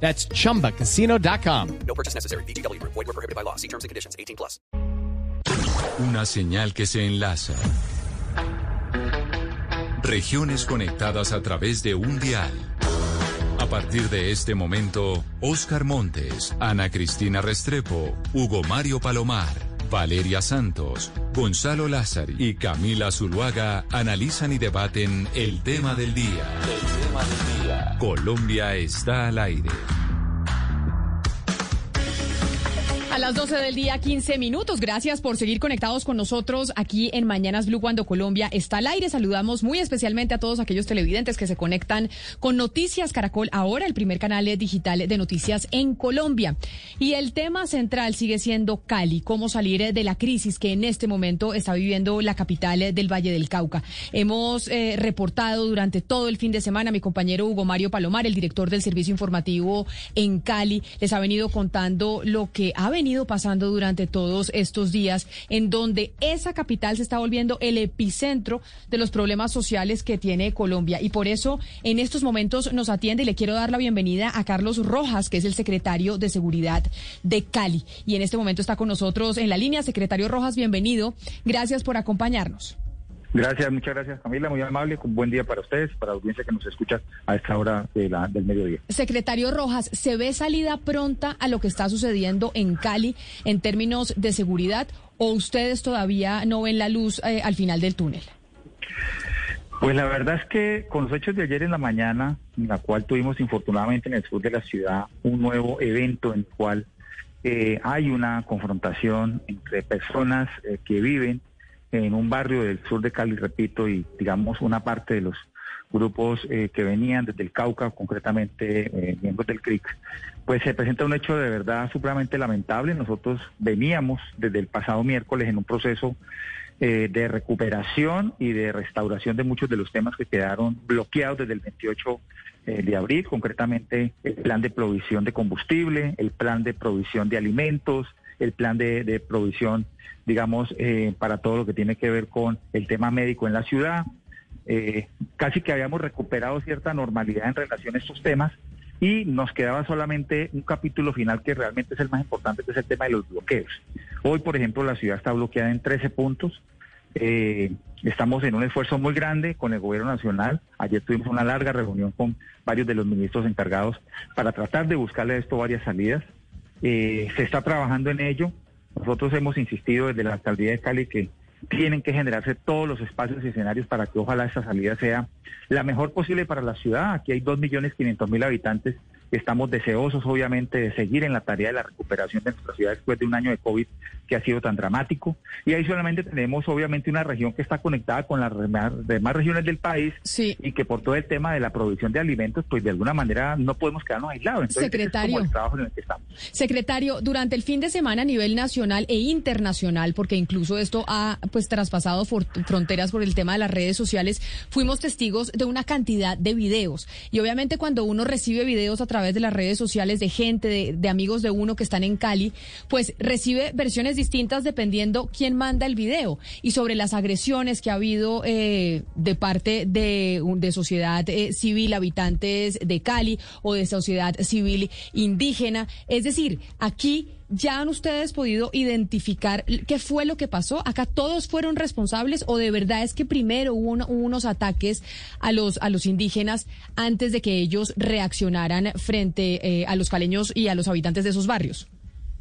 That's chumbacasino.com. No purchase necessary. BGW. Void were prohibited by law. See terms and conditions. 18 plus. Una señal que se enlaza. Regiones conectadas a través de un dial. A partir de este momento, Oscar Montes, Ana Cristina Restrepo, Hugo Mario Palomar, Valeria Santos, Gonzalo Lázaro y Camila Zuluaga analizan y debaten el tema del día. El tema del día. Colombia está al aire. A las 12 del día, 15 minutos. Gracias por seguir conectados con nosotros aquí en Mañanas Blue cuando Colombia está al aire. Saludamos muy especialmente a todos aquellos televidentes que se conectan con Noticias Caracol, ahora el primer canal digital de noticias en Colombia. Y el tema central sigue siendo Cali, cómo salir de la crisis que en este momento está viviendo la capital del Valle del Cauca. Hemos eh, reportado durante todo el fin de semana, mi compañero Hugo Mario Palomar, el director del servicio informativo en Cali, les ha venido contando lo que ha venido pasando durante todos estos días, en donde esa capital se está volviendo el epicentro de los problemas sociales que tiene Colombia. Y por eso en estos momentos nos atiende y le quiero dar la bienvenida a Carlos Rojas, que es el secretario de Seguridad de Cali. Y en este momento está con nosotros en la línea. Secretario Rojas, bienvenido. Gracias por acompañarnos. Gracias, muchas gracias Camila, muy amable, un buen día para ustedes, para la audiencia que nos escucha a esta hora de la, del mediodía. Secretario Rojas, ¿se ve salida pronta a lo que está sucediendo en Cali en términos de seguridad o ustedes todavía no ven la luz eh, al final del túnel? Pues la verdad es que con los hechos de ayer en la mañana, en la cual tuvimos infortunadamente en el sur de la ciudad un nuevo evento en el cual eh, hay una confrontación entre personas eh, que viven en un barrio del sur de Cali, repito, y digamos una parte de los grupos eh, que venían desde el Cauca, concretamente eh, miembros del CRIC, pues se presenta un hecho de verdad supremamente lamentable. Nosotros veníamos desde el pasado miércoles en un proceso eh, de recuperación y de restauración de muchos de los temas que quedaron bloqueados desde el 28 de abril, concretamente el plan de provisión de combustible, el plan de provisión de alimentos, el plan de, provisión, digamos, eh, para todo lo que tiene que ver con el tema médico en la ciudad. Eh, casi que habíamos recuperado cierta normalidad en relación a estos temas y nos quedaba solamente un capítulo final que realmente es el más importante, que es el tema de los bloqueos. Hoy, por ejemplo, la ciudad está bloqueada en 13 puntos. Eh, estamos en un esfuerzo muy grande con el gobierno nacional. Ayer tuvimos una larga reunión con varios de los ministros encargados para tratar de buscarle a esto varias salidas. Eh, se está trabajando en ello. Nosotros hemos insistido desde la alcaldía de Cali que tienen que generarse todos los espacios y escenarios para que ojalá esta salida sea la mejor posible para la ciudad. Aquí hay 2.500.000 habitantes Estamos deseosos, obviamente, de seguir en la tarea de la recuperación de nuestra ciudad después de un año de COVID que ha sido tan dramático. Y ahí solamente tenemos, obviamente, una región que está conectada con las demás regiones del país y que por todo el tema de la provisión de alimentos, pues de alguna manera no podemos quedarnos aislados. Entonces, Secretario, es el trabajo en el que estamos. Secretario, durante el fin de semana a nivel nacional e internacional, porque incluso esto ha pues traspasado fronteras por el tema de las redes sociales, fuimos testigos de una cantidad de videos. Y obviamente cuando uno recibe videos a través de las redes sociales de gente, de, amigos de uno que están en Cali, pues recibe versiones distintas dependiendo quién manda el video. Y sobre las agresiones que ha habido eh, de parte de, de sociedad eh, civil, habitantes de Cali o de sociedad civil indígena. Es decir, aquí ¿Ya han ustedes podido identificar qué fue lo que pasó? ¿Acá todos fueron responsables o de verdad es que primero hubo, unos ataques a los, a los indígenas antes de que ellos reaccionaran frente eh, a los caleños y a los habitantes de esos barrios?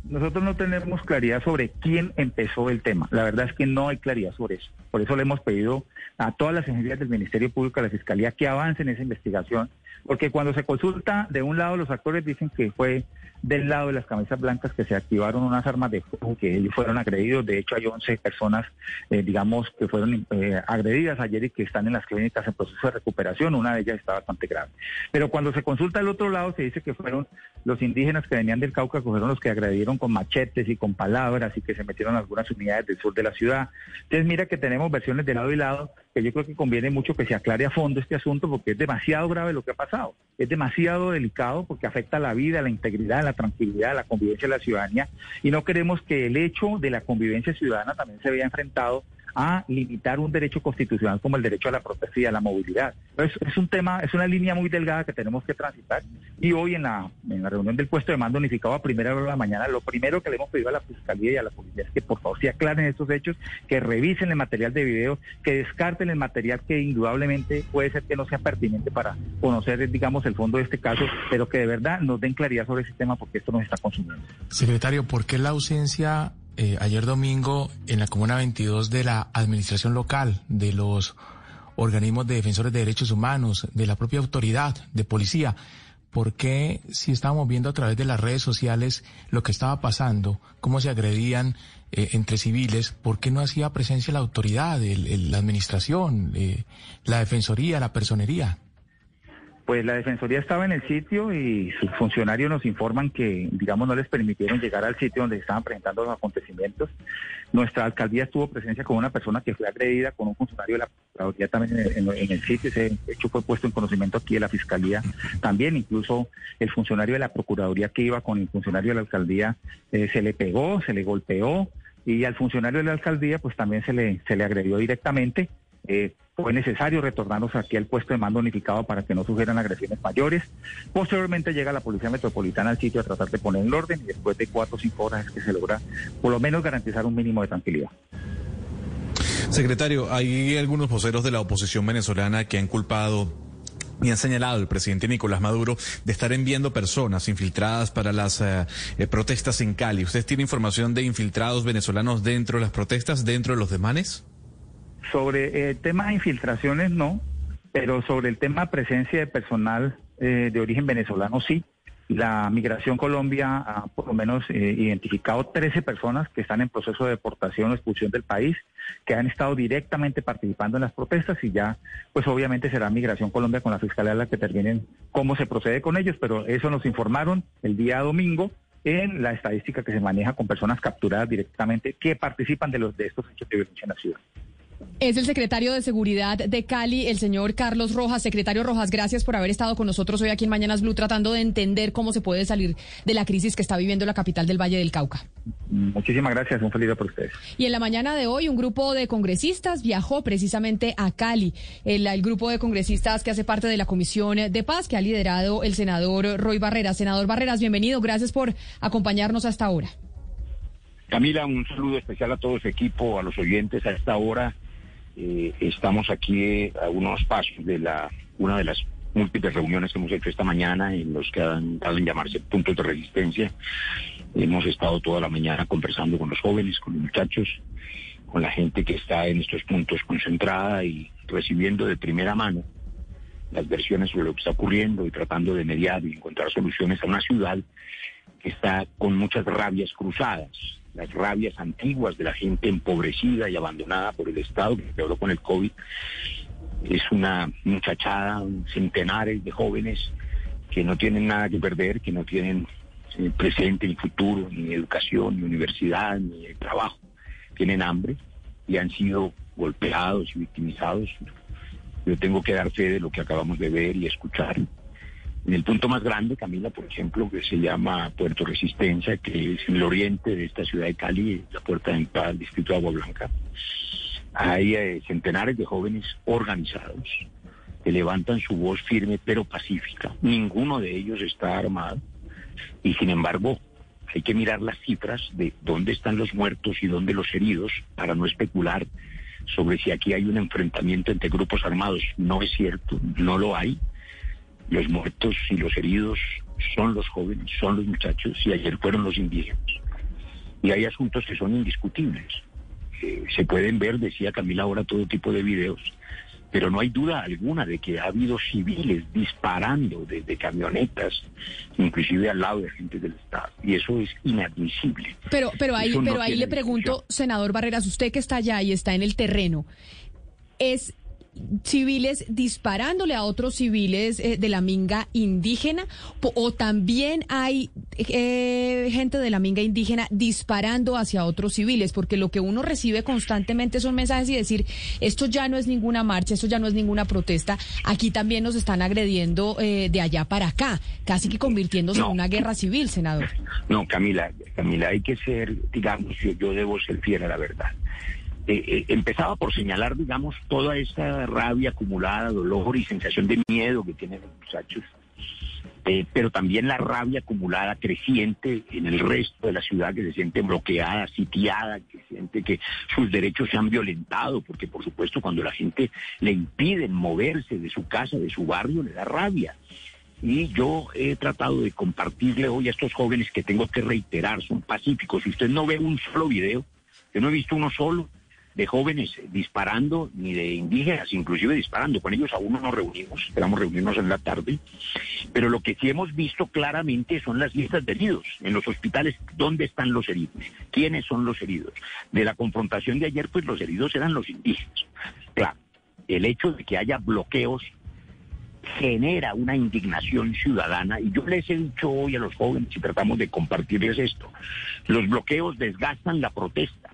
Nosotros no tenemos claridad sobre quién empezó el tema. La verdad es que no hay claridad sobre eso. Por eso le hemos pedido a todas las agencias del Ministerio Público, a la Fiscalía, que avancen esa investigación. Porque cuando se consulta, de un lado los actores dicen que fue del lado de las camisas blancas que se activaron unas armas de fuego que ellos fueron agredidos. De hecho, hay 11 personas, eh, digamos, que fueron eh, agredidas ayer y que están en las clínicas en proceso de recuperación. Una de ellas está bastante grave. Pero cuando se consulta al otro lado, se dice que fueron los indígenas que venían del Cauca, que fueron los que agredieron con machetes y con palabras y que se metieron algunas unidades del sur de la ciudad. Entonces, mira que tenemos versiones de lado y lado, que yo creo que conviene mucho que se aclare a fondo este asunto porque es demasiado grave lo que ha pasado. Es demasiado delicado porque afecta la vida, la integridad, la tranquilidad, la convivencia de la ciudadanía y no queremos que el hecho de la convivencia ciudadana también se vea enfrentado a limitar un derecho constitucional como el derecho a la protesta y a la movilidad. Es, es, un tema, es una línea muy delgada que tenemos que transitar y hoy en la, en la reunión del puesto de mando unificado a primera hora de la mañana, lo primero que le hemos pedido a la Fiscalía y a la Policía es que por favor se aclaren estos hechos, que revisen el material de video, que descarten el material que indudablemente puede ser que no sea pertinente para conocer, digamos, el fondo de este caso, pero que de verdad nos den claridad sobre ese tema porque esto nos está consumiendo. Secretario, ¿por qué la ausencia eh, ayer domingo en la Comuna 22 de la Administración Local, de los organismos de defensores de derechos humanos, de la propia autoridad de policía. ¿Por qué si estábamos viendo a través de las redes sociales lo que estaba pasando, cómo se agredían eh, entre civiles, por qué no hacía presencia la autoridad, el, la administración, eh, la defensoría, la personería? Pues la Defensoría estaba en el sitio y sus funcionarios nos informan que, digamos, no les permitieron llegar al sitio donde estaban presentando los acontecimientos. Nuestra alcaldía estuvo presencia con una persona que fue agredida con un funcionario de la Procuraduría también en el, sitio. Ese hecho fue puesto en conocimiento aquí de la Fiscalía también. Incluso el funcionario de la Procuraduría que iba con el funcionario de la alcaldía eh, se le pegó, se le golpeó y al funcionario de la alcaldía pues también se le, se le agredió directamente. Eh, fue necesario retornarnos aquí al puesto de mando unificado para que no sufrieran agresiones mayores. Posteriormente llega la Policía Metropolitana al sitio a tratar de poner el orden y después de cuatro o cinco horas es que se logra por lo menos garantizar un mínimo de tranquilidad. Secretario, hay algunos voceros de la oposición venezolana que han culpado y han señalado el presidente Nicolás Maduro de estar enviando personas infiltradas para las eh, eh, protestas en Cali. ¿Usted tiene información de infiltrados venezolanos dentro de las protestas, dentro de los demanes? Sobre el tema de infiltraciones no, pero sobre el tema presencia de personal eh, de origen venezolano sí. La Migración Colombia ha por lo menos eh, identificado 13 personas que están en proceso de deportación o expulsión del país, que han estado directamente participando en las protestas y ya, pues obviamente será Migración Colombia con la Fiscalía la que terminen cómo se procede con ellos, pero eso nos informaron el día domingo en la estadística que se maneja con personas capturadas directamente que participan de los de estos hechos de violencia en la ciudad. Es el secretario de Seguridad de Cali, el señor Carlos Rojas. Secretario Rojas, gracias por haber estado con nosotros hoy aquí en Mañanas Blue tratando de entender cómo se puede salir de la crisis que está viviendo la capital del Valle del Cauca. Muchísimas gracias, un feliz día por ustedes. Y en la mañana de hoy un grupo de congresistas viajó precisamente a Cali. El, el grupo de congresistas que hace parte de la Comisión de Paz que ha liderado el senador Roy Barreras. Senador Barreras, bienvenido, gracias por acompañarnos hasta ahora. Camila, un saludo especial a todo su equipo, a los oyentes a esta hora eh, estamos aquí a unos pasos de la una de las múltiples reuniones que hemos hecho esta mañana en los que han llamarse puntos de resistencia. Hemos estado toda la mañana conversando con los jóvenes, con los muchachos, con la gente que está en estos puntos concentrada y recibiendo de primera mano las versiones sobre lo que está ocurriendo y tratando de mediar y encontrar soluciones a una ciudad que está con muchas rabias cruzadas las rabias antiguas de la gente empobrecida y abandonada por el Estado, que quedó con el COVID. Es una muchachada, centenares de jóvenes que no tienen nada que perder, que no tienen eh, presente ni futuro, ni educación, ni universidad, ni trabajo. Tienen hambre y han sido golpeados y victimizados. Yo tengo que dar fe de lo que acabamos de ver y escuchar. En el punto más grande, Camila, por ejemplo, que se llama Puerto Resistencia, que es en el oriente de esta ciudad de Cali, la puerta de entrada del distrito de Agua Blanca, hay eh, centenares de jóvenes organizados que levantan su voz firme pero pacífica. Ninguno de ellos está armado y sin embargo hay que mirar las cifras de dónde están los muertos y dónde los heridos para no especular sobre si aquí hay un enfrentamiento entre grupos armados. No es cierto, no lo hay. Los muertos y los heridos son los jóvenes, son los muchachos y ayer fueron los indígenas. Y hay asuntos que son indiscutibles. Eh, se pueden ver, decía Camila ahora, todo tipo de videos, pero no hay duda alguna de que ha habido civiles disparando desde camionetas, inclusive al lado de agentes del Estado, y eso es inadmisible. Pero, pero ahí, Eso no pero ahí le pregunto, senador Barreras, usted que está allá y está en el terreno, ¿es civiles disparándole a otros civiles eh, de la minga indígena o también hay eh, gente de la minga indígena disparando hacia otros civiles? Porque lo que uno recibe constantemente son mensajes y decir, esto ya no es ninguna marcha, esto ya no es ninguna protesta, aquí también nos están agrediendo eh, de allá para acá, casi que convirtiéndose No. en una guerra civil, senador. No, Camila, Camila, hay que ser, digamos, yo, yo debo ser fiel a la verdad. Eh, eh, empezaba por señalar, digamos, toda esta rabia acumulada, dolor y sensación de miedo que tienen los muchachos, eh, pero también la rabia acumulada creciente en el resto de la ciudad que se siente bloqueada, sitiada, que siente que sus derechos se han violentado, porque por supuesto cuando la gente le impiden moverse de su casa, de su barrio, le da rabia. Y yo he tratado de compartirle hoy a estos jóvenes que tengo que reiterar, son pacíficos. Si usted no ve un solo video, yo no he visto uno solo de jóvenes disparando, ni de indígenas, inclusive disparando. Con ellos aún no nos reunimos, esperamos reunirnos en la tarde. Pero lo que sí hemos visto claramente son las listas de heridos en los hospitales. ¿Dónde están los heridos? ¿Quiénes son los heridos? De la confrontación de ayer, pues los heridos eran los indígenas. Claro, el hecho de que haya bloqueos genera una indignación ciudadana y yo les he dicho hoy a los jóvenes y tratamos de compartirles esto, los bloqueos desgastan la protesta,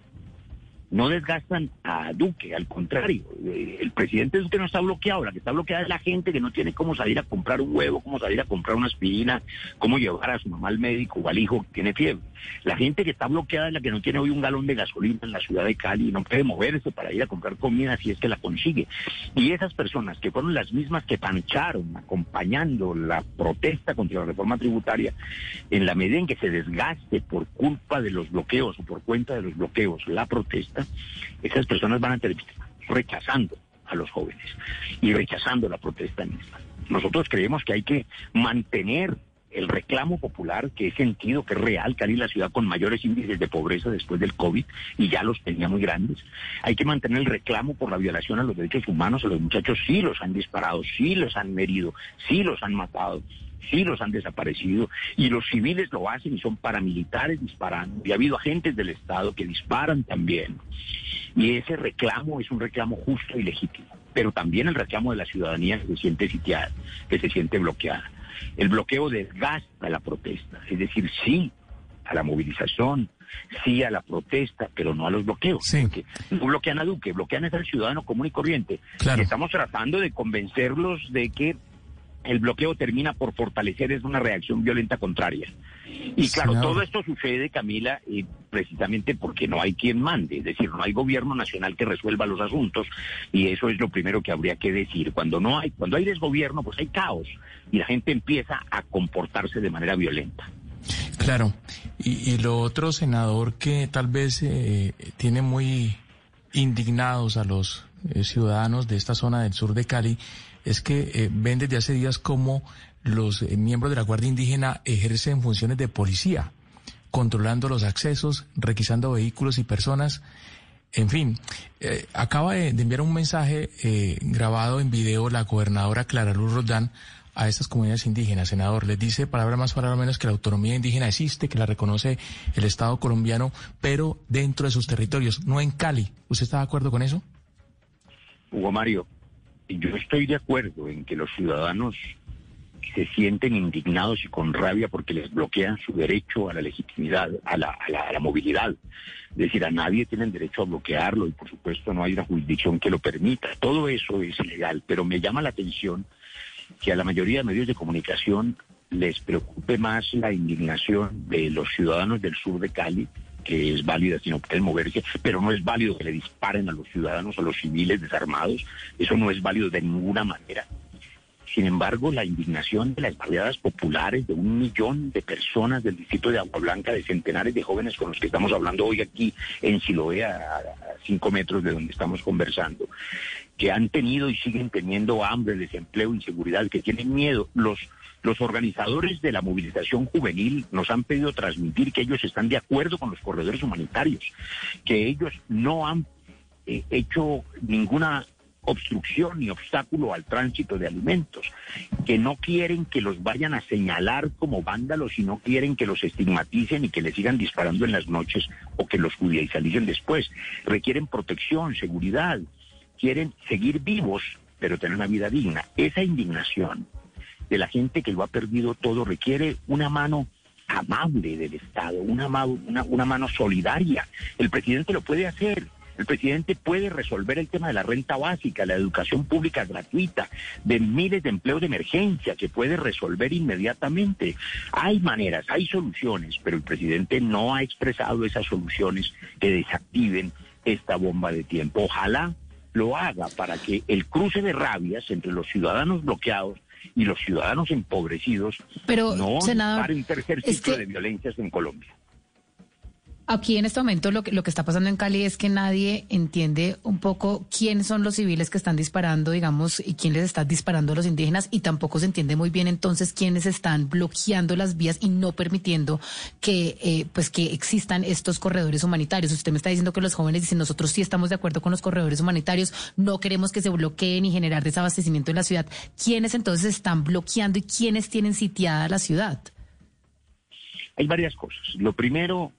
no desgastan a Duque, al contrario, eh, el presidente Duque no está bloqueado, la que está bloqueada es la gente que no tiene cómo salir a comprar un huevo, cómo salir a comprar una aspirina, cómo llevar a su mamá al médico o al hijo que tiene fiebre. La gente que está bloqueada es la que no tiene hoy un galón de gasolina en la ciudad de Cali y no puede moverse para ir a comprar comida si es que la consigue. Y esas personas que fueron las mismas que pancharon acompañando la protesta contra la reforma tributaria, en la medida en que se desgaste por culpa de los bloqueos o por cuenta de los bloqueos la protesta, esas personas van a terminar rechazando a los jóvenes y rechazando la protesta misma. Nosotros creemos que hay que mantener el reclamo popular que es sentido, que es real, Cali es la ciudad con mayores índices de pobreza después del COVID y ya los tenía muy grandes. Hay que mantener el reclamo por la violación a los derechos humanos, a los muchachos sí los han disparado, sí los han herido, sí los han matado, sí los han desaparecido y los civiles lo hacen y son paramilitares disparando y ha habido agentes del Estado que disparan también. Y ese reclamo es un reclamo justo y legítimo, pero también el reclamo de la ciudadanía que se siente sitiada, que se siente bloqueada. El bloqueo desgasta la protesta, es decir, sí a la movilización, sí a la protesta, pero no a los bloqueos. Sí. Porque no bloquean a Duque, bloquean es al ciudadano común y corriente. Claro. Y estamos tratando de convencerlos de que el bloqueo termina por fortalecer es una reacción violenta contraria. Y claro, todo esto sucede, Camila, eh, precisamente porque no hay quien mande, es decir, no hay gobierno nacional que resuelva los asuntos y eso es lo primero que habría que decir. Cuando no hay, cuando hay desgobierno, pues hay caos y la gente empieza a comportarse de manera violenta. Claro. Y, y lo otro, senador, que tal vez eh, tiene muy indignados a los eh, ciudadanos de esta zona del sur de Cali, es que eh, ven desde hace días cómo los eh, miembros de la Guardia Indígena ejercen funciones de policía, controlando los accesos, requisando vehículos y personas. En fin, eh, acaba de, de enviar un mensaje grabado en video la gobernadora Clara Luz Roldán a estas comunidades indígenas, senador. Les dice, palabra más, palabra menos, que la autonomía indígena existe, que la reconoce el Estado colombiano, pero dentro de sus territorios, no en Cali. ¿Usted está de acuerdo con eso? Hugo Mario, yo estoy de acuerdo en que los ciudadanos se sienten indignados y con rabia porque les bloquean su derecho a la legitimidad, a la, a la, movilidad. Es decir, a nadie tiene el derecho a bloquearlo y por supuesto no hay una jurisdicción que lo permita. Todo eso es ilegal, pero me llama la atención que a la mayoría de medios de comunicación les preocupe más la indignación de los ciudadanos del sur de Cali, que es válida si no pueden moverse, pero no es válido que le disparen a los ciudadanos, a los civiles desarmados, eso no es válido de ninguna manera. Sin embargo, la indignación de las barriadas populares de un millón de personas del distrito de Agua Blanca, de centenares de jóvenes con los que estamos hablando hoy aquí en Siloé, a, a cinco metros de donde estamos conversando, que han tenido y siguen teniendo hambre, desempleo, inseguridad, que tienen miedo. Los, los organizadores de la movilización juvenil nos han pedido transmitir que ellos están de acuerdo con los corredores humanitarios, que ellos no han eh, hecho ninguna obstrucción ni obstáculo al tránsito de alimentos, que no quieren que los vayan a señalar como vándalos y no quieren que los estigmaticen y que les sigan disparando en las noches o que los judicialicen después. Requieren protección, seguridad, quieren seguir vivos, pero tener una vida digna. Esa indignación de la gente que lo ha perdido todo requiere una mano amable del Estado, una, una, una mano solidaria. El presidente lo puede hacer. El presidente puede resolver el tema de la renta básica, la educación pública gratuita, de miles de empleos de emergencia que puede resolver inmediatamente. Hay maneras, hay soluciones, pero el presidente no ha expresado esas soluciones que desactiven esta bomba de tiempo. Ojalá lo haga para que el cruce de rabias entre los ciudadanos bloqueados y los ciudadanos empobrecidos Pero, no senador, para un tercer es ciclo que- de violencias en Colombia. Aquí en este momento lo que, lo que está pasando en Cali es que nadie entiende un poco quiénes son los civiles que están disparando, digamos, y quién les está disparando a los indígenas, y tampoco se entiende muy bien entonces quiénes están bloqueando las vías y no permitiendo que, eh, pues, que existan estos corredores humanitarios. Usted me está diciendo que los jóvenes dicen nosotros sí estamos de acuerdo con los corredores humanitarios, no queremos que se bloqueen y generar desabastecimiento en la ciudad. ¿Quiénes entonces están bloqueando y quiénes tienen sitiada la ciudad? Hay varias cosas. Lo primero,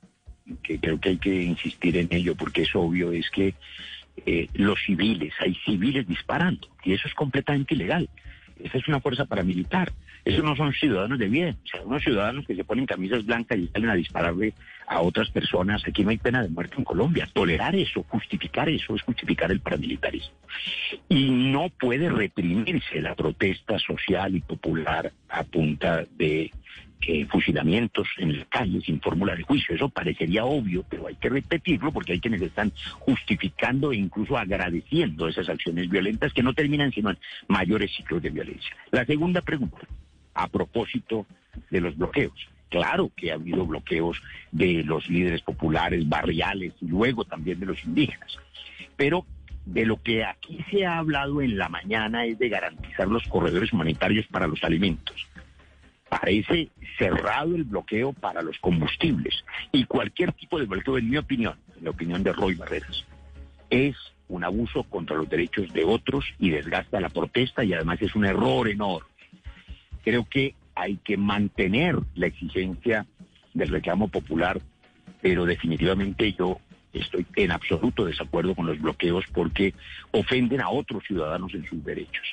que creo que hay que insistir en ello porque es obvio, es que eh, los civiles, hay civiles disparando y eso es completamente ilegal. Esa es una fuerza paramilitar. Esos no son ciudadanos de bien, sea, unos ciudadanos que se ponen camisas blancas y salen a dispararle a otras personas. Aquí no hay pena de muerte en Colombia. Tolerar eso, justificar eso, es justificar el paramilitarismo. Y no puede reprimirse la protesta social y popular a punta de eh, fusilamientos en la calle sin fórmula de juicio. Eso parecería obvio, pero hay que repetirlo porque hay quienes están justificando e incluso agradeciendo esas acciones violentas que no terminan sino en mayores ciclos de violencia. La segunda pregunta, a propósito de los bloqueos. Claro que ha habido bloqueos de los líderes populares, barriales y luego también de los indígenas. Pero de lo que aquí se ha hablado en la mañana es de garantizar los corredores humanitarios para los alimentos parece cerrado el bloqueo para los combustibles y cualquier tipo de bloqueo, en mi opinión, en la opinión de Roy Barreras, es un abuso contra los derechos de otros y desgasta la protesta y además es un error enorme. Creo que hay que mantener la exigencia del reclamo popular, pero definitivamente yo estoy en absoluto desacuerdo con los bloqueos porque ofenden a otros ciudadanos en sus derechos.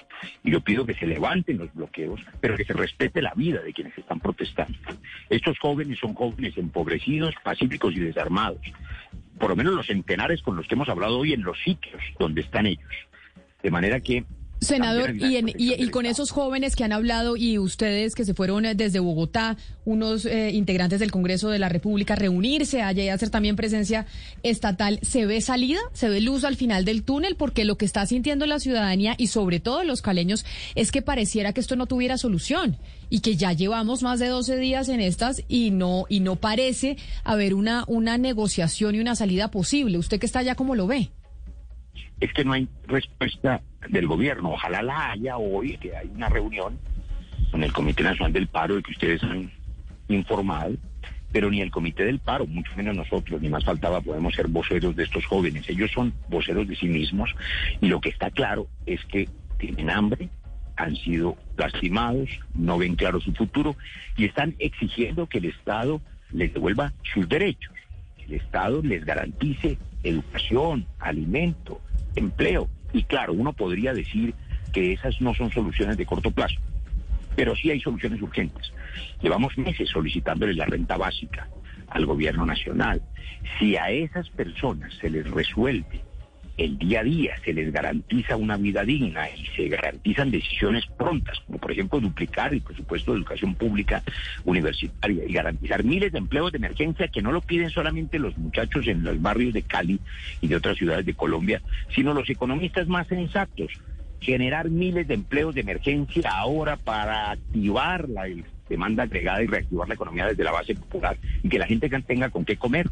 Y yo pido que se levanten los bloqueos, pero que se respete la vida de quienes están protestando. Estos jóvenes son jóvenes empobrecidos, pacíficos y desarmados. Por lo menos los centenares con los que hemos hablado hoy en los sitios donde están ellos. De manera que Senador, y, en- y, y con esos jóvenes que han hablado y ustedes que se fueron eh, desde Bogotá, unos eh, integrantes del Congreso de la República, reunirse allá y hacer también presencia estatal, ¿se ve salida? ¿Se ve luz al final del túnel? Porque lo que está sintiendo la ciudadanía y sobre todo los caleños es que pareciera que esto no tuviera solución y que ya llevamos más de 12 días en estas y no, y no parece haber una, una negociación y una salida posible. ¿Usted que está allá cómo lo ve? Es que no hay respuesta del gobierno. Ojalá la haya hoy, que hay una reunión con el Comité Nacional del Paro de que ustedes han informado, pero ni el Comité del Paro, mucho menos nosotros, ni más faltaba, podemos ser voceros de estos jóvenes. Ellos son voceros de sí mismos y lo que está claro es que tienen hambre, han sido lastimados, no ven claro su futuro y están exigiendo que el Estado les devuelva sus derechos, el Estado les garantice educación, alimento, empleo. Y claro, uno podría decir que esas no son soluciones de corto plazo, pero sí hay soluciones urgentes. Llevamos meses solicitándole la renta básica al gobierno nacional. Si a esas personas se les resuelve el día a día, se les garantiza una vida digna y se garantizan decisiones prontas, como por ejemplo duplicar el presupuesto de educación pública universitaria y garantizar miles de empleos de emergencia que no lo piden solamente los muchachos en los barrios de Cali y de otras ciudades de Colombia, sino los economistas más sensatos. Generar miles de empleos de emergencia ahora para activar la demanda agregada y reactivar la economía desde la base popular y que la gente tenga con qué comer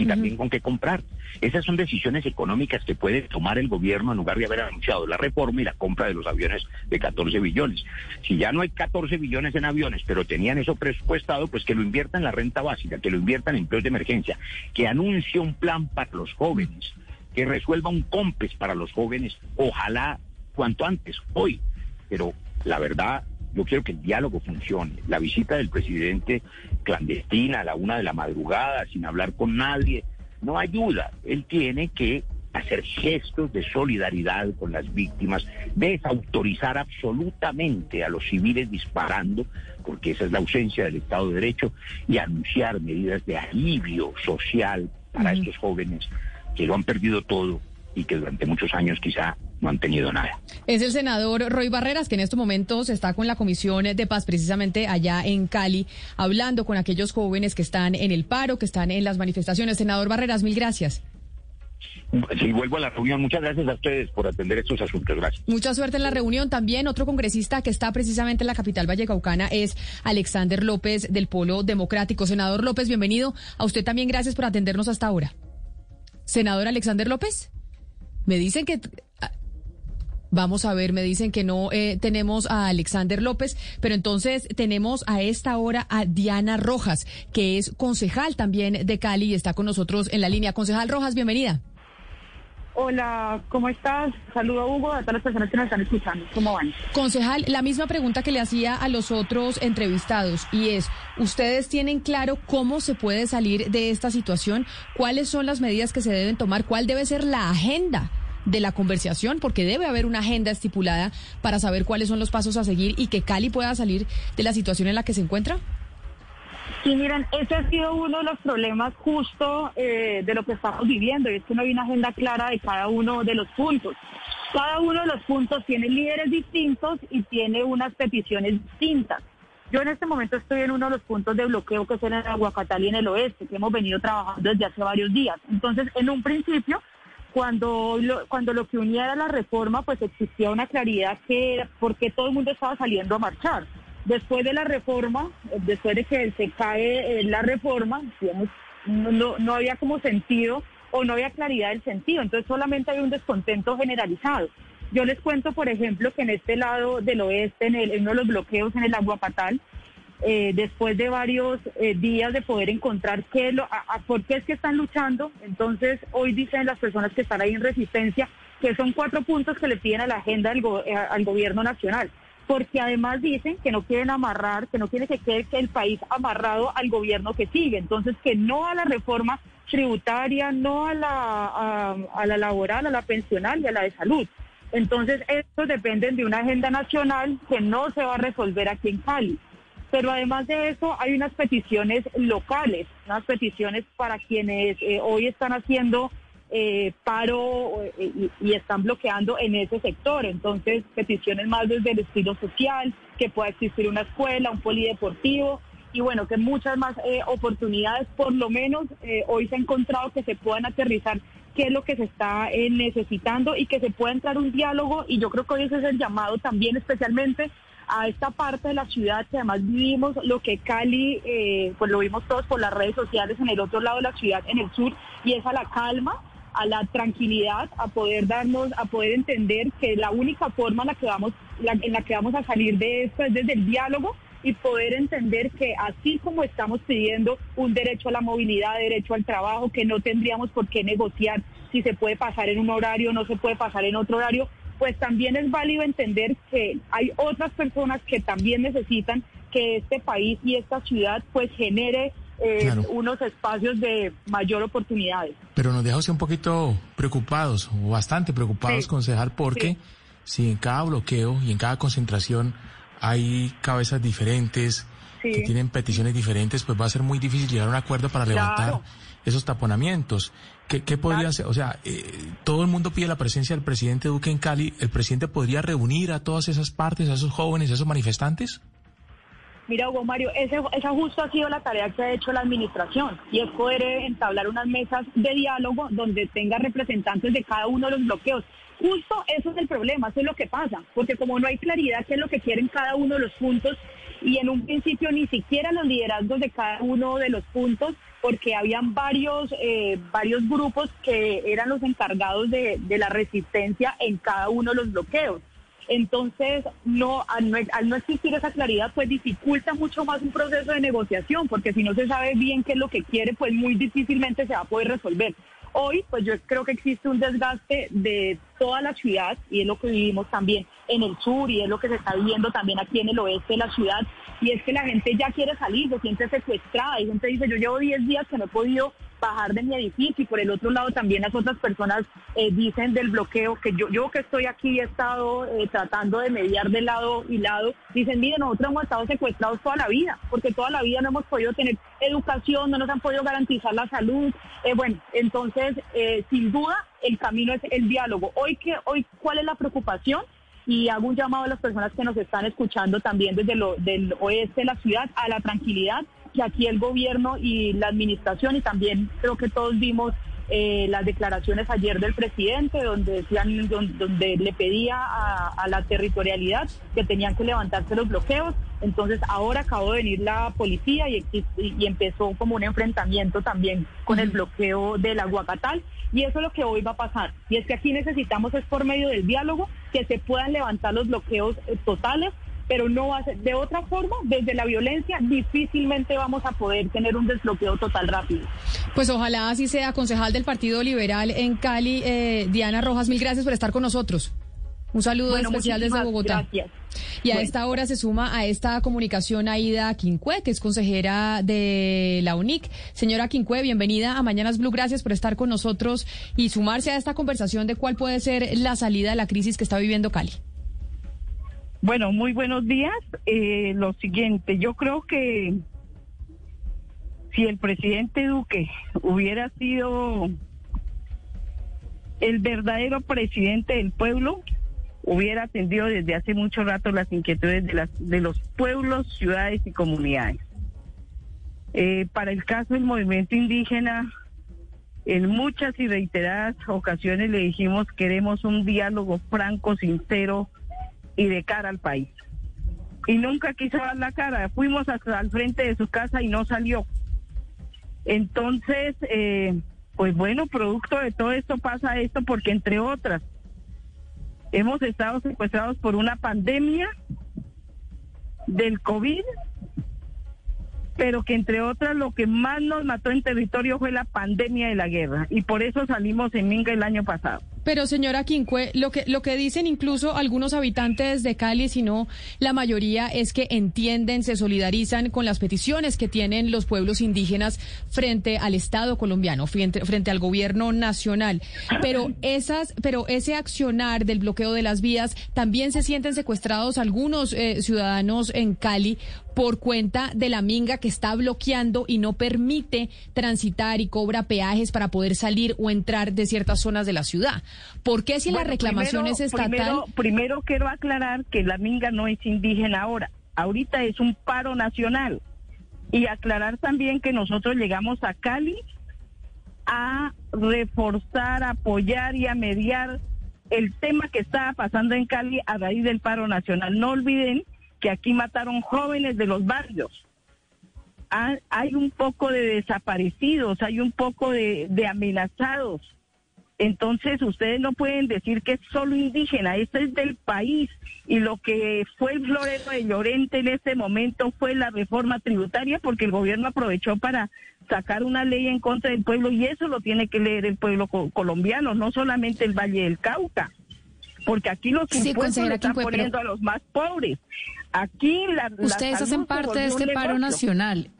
y también con qué comprar. Esas son decisiones económicas que puede tomar el gobierno en lugar de haber anunciado la reforma y la compra de los aviones de 14 billones. Si ya no hay 14 billones en aviones, pero tenían eso presupuestado, pues que lo inviertan en la renta básica, que lo inviertan en empleos de emergencia, que anuncie un plan para los jóvenes, que resuelva un COMPES para los jóvenes, ojalá cuanto antes, hoy. Pero la verdad, yo quiero que el diálogo funcione. La visita del presidente clandestina a la una de la madrugada, sin hablar con nadie, no ayuda. Él tiene que hacer gestos de solidaridad con las víctimas, desautorizar absolutamente a los civiles disparando, porque esa es la ausencia del Estado de Derecho, y anunciar medidas de alivio social para estos jóvenes que lo han perdido todo y que durante muchos años quizá no han tenido nada. Es el senador Roy Barreras, que en estos momentos está con la Comisión de Paz precisamente allá en Cali, hablando con aquellos jóvenes que están en el paro, que están en las manifestaciones. Senador Barreras, mil gracias. Si vuelvo a la reunión, muchas gracias a ustedes por atender estos asuntos. Gracias. Mucha suerte en la reunión. También otro congresista que está precisamente en la capital vallecaucana es Alexander López del Polo Democrático. Senador López, bienvenido. A usted también gracias por atendernos hasta ahora. Senador Alexander López, me dicen que... Vamos a ver, me dicen que no eh, tenemos a Alexander López, pero entonces tenemos a esta hora a Diana Rojas, que es concejal también de Cali y está con nosotros en la línea. Concejal Rojas, bienvenida. Hola, ¿cómo estás? Saludo a Hugo, a todas las personas que nos están escuchando. ¿Cómo van? Concejal, la misma pregunta que le hacía a los otros entrevistados y es, ¿ustedes tienen claro cómo se puede salir de esta situación? ¿Cuáles son las medidas que se deben tomar? ¿Cuál debe ser la agenda de la conversación? Porque debe haber una agenda estipulada para saber cuáles son los pasos a seguir y que Cali pueda salir de la situación en la que se encuentra. Sí, miren, ese ha sido uno de los problemas justo eh, de lo que estamos viviendo, y es que no hay una agenda clara de cada uno de los puntos. Cada uno de los puntos tiene líderes distintos y tiene unas peticiones distintas. Yo en este momento estoy en uno de los puntos de bloqueo que es en el Aguacatal y en el oeste, que hemos venido trabajando desde hace varios días. Entonces, en un principio, cuando lo, cuando lo que unía era la reforma, pues existía una claridad que era por qué todo el mundo estaba saliendo a marchar. Después de la reforma, después de que se cae eh, la reforma, digamos, no, no, había como sentido o no había claridad del sentido, entonces solamente hay un descontento generalizado. Yo les cuento, por ejemplo, que en este lado del oeste, en, el, en uno de los bloqueos en el Aguapatal, eh, después de varios eh, días de poder encontrar qué lo, por qué es que están luchando, entonces hoy dicen las personas que están ahí en resistencia que son cuatro puntos que le piden a la agenda eh, al gobierno nacional, porque además dicen que no quieren amarrar, que no quieren que quede que el país amarrado al gobierno que sigue, entonces que no a la reforma tributaria, no a la laboral, a la pensional y a la de salud. Entonces, estos dependen de una agenda nacional que no se va a resolver aquí en Cali. Pero además de eso, hay unas peticiones locales, unas peticiones para quienes eh, hoy están haciendo eh, paro eh, y, están bloqueando en ese sector. Entonces, peticiones más desde el estilo social, que pueda existir una escuela, un polideportivo y bueno, que muchas más eh, oportunidades, por lo menos hoy se ha encontrado que se puedan aterrizar qué es lo que se está necesitando y que se pueda entrar un diálogo y yo creo que hoy ese es el llamado también especialmente a esta parte de la ciudad que además vivimos lo que Cali, eh, pues lo vimos todos por las redes sociales en el otro lado de la ciudad, en el sur, y es a la calma, a la tranquilidad, a poder darnos, a poder entender que la única forma en la que vamos, la- en la que vamos a salir de esto es desde el diálogo y poder entender que así como estamos pidiendo un derecho a la movilidad, derecho al trabajo, que no tendríamos por qué negociar si se puede pasar en un horario no se puede pasar en otro horario, pues también es válido entender que hay otras personas que también necesitan que este país y esta ciudad pues genere eh, Claro. unos espacios de mayor oportunidades. Pero nos deja un poquito preocupados, o bastante preocupados, Sí. concejal, porque Sí. si en cada bloqueo y en cada concentración hay cabezas diferentes Sí. que tienen peticiones diferentes, pues va a ser muy difícil llegar a un acuerdo para levantar Claro. esos taponamientos. ¿Qué, qué podría Claro. ser? O sea, eh, todo el mundo pide la presencia del presidente Duque en Cali. ¿El presidente podría reunir a todas esas partes, a esos jóvenes, a esos manifestantes? Mira, Hugo Mario, ese, esa justo ha sido la tarea que ha hecho la administración y es poder entablar unas mesas de diálogo donde tenga representantes de cada uno de los bloqueos. Justo eso es el problema, eso es lo que pasa, porque como no hay claridad qué es lo que quieren cada uno de los puntos y en un principio ni siquiera los liderazgos de cada uno de los puntos, porque habían varios, eh, varios grupos que eran los encargados de, la resistencia en cada uno de los bloqueos. Entonces, no al no existir esa claridad, pues dificulta mucho más un proceso de negociación, porque si no se sabe bien qué es lo que quiere, pues muy difícilmente se va a poder resolver. Hoy, pues yo creo que existe un desgaste de toda la ciudad y es lo que vivimos también en el sur y es lo que se está viviendo también aquí en el oeste de la ciudad. Y es que la gente ya quiere salir, se siente secuestrada. Y gente dice yo llevo 10 días que no he podido bajar de mi edificio. Y por el otro lado también las otras personas eh, dicen del bloqueo que yo yo que estoy aquí he estado eh, tratando de mediar de lado y lado. Dicen mire nosotros hemos estado secuestrados toda la vida porque toda la vida no hemos podido tener educación no nos han podido garantizar la salud. Eh, bueno entonces sin duda el camino es el diálogo. Hoy que hoy cuál es la preocupación y hago un llamado a las personas que nos están escuchando también desde lo del oeste de la ciudad a la tranquilidad que aquí el gobierno y la administración y también creo que todos vimos eh, las declaraciones ayer del presidente donde decían donde, le pedía a, la territorialidad que tenían que levantarse los bloqueos. Entonces ahora acabó de venir la policía y, y, empezó como un enfrentamiento también con el bloqueo del Aguacatal y eso es lo que hoy va a pasar. Y es que aquí necesitamos es por medio del diálogo que se puedan levantar los bloqueos eh, totales pero no va a ser de otra forma, desde la violencia difícilmente vamos a poder tener un desbloqueo total rápido. Pues ojalá así sea, concejal del Partido Liberal en Cali, eh, Diana Rojas, mil gracias por estar con nosotros. Un saludo especial desde Bogotá. Gracias. Y a esta hora se suma a esta comunicación Aida Quincue, que es consejera de la UNIC. Señora Quincue, bienvenida a Mañanas Blue. Gracias por estar con nosotros y sumarse a esta conversación de cuál puede ser la salida de la crisis que está viviendo Cali. Bueno, muy buenos días. Eh, lo siguiente, yo creo que si el presidente Duque hubiera sido el verdadero presidente del pueblo, hubiera atendido desde hace mucho rato las inquietudes de, las, de los pueblos, ciudades y comunidades. Eh, para el caso del movimiento indígena, en muchas y reiteradas ocasiones le dijimos queremos un diálogo franco, sincero, y de cara al país. Y nunca quiso dar la cara. Fuimos hasta al frente de su casa y no salió. Entonces, eh, pues bueno, producto de todo esto pasa esto porque entre otras, hemos estado secuestrados por una pandemia del COVID, pero que entre otras lo que más nos mató en territorio fue la pandemia de la guerra y por eso salimos en Minga el año pasado. Pero señora Quincue, lo que, lo que dicen incluso algunos habitantes de Cali, sino la mayoría, es que entienden, se solidarizan con las peticiones que tienen los pueblos indígenas frente al Estado colombiano, frente, frente al gobierno nacional. Pero esas, pero ese accionar del bloqueo de las vías, también se sienten secuestrados algunos eh, ciudadanos en Cali por cuenta de la minga que está bloqueando y no permite transitar y cobra peajes para poder salir o entrar de ciertas zonas de la ciudad. ¿Por qué si la reclamación es estatal? Primero, quiero aclarar que la minga no es indígena ahora. Ahorita es un paro nacional. Y aclarar también que nosotros llegamos a Cali a reforzar, apoyar y a mediar el tema que estaba pasando en Cali a raíz del paro nacional. No olviden que aquí mataron jóvenes de los barrios. Hay un poco de desaparecidos, hay un poco de, de amenazados entonces ustedes no pueden decir que es solo indígena, esto es del país. Y lo que fue el florero de Llorente en este momento fue la reforma tributaria porque el gobierno aprovechó para sacar una ley en contra del pueblo y eso lo tiene que leer el pueblo colombiano, no solamente el Valle del Cauca. Porque aquí los impuestos se están poniendo a los más pobres. Aquí la, Ustedes hacen parte de este paro nacional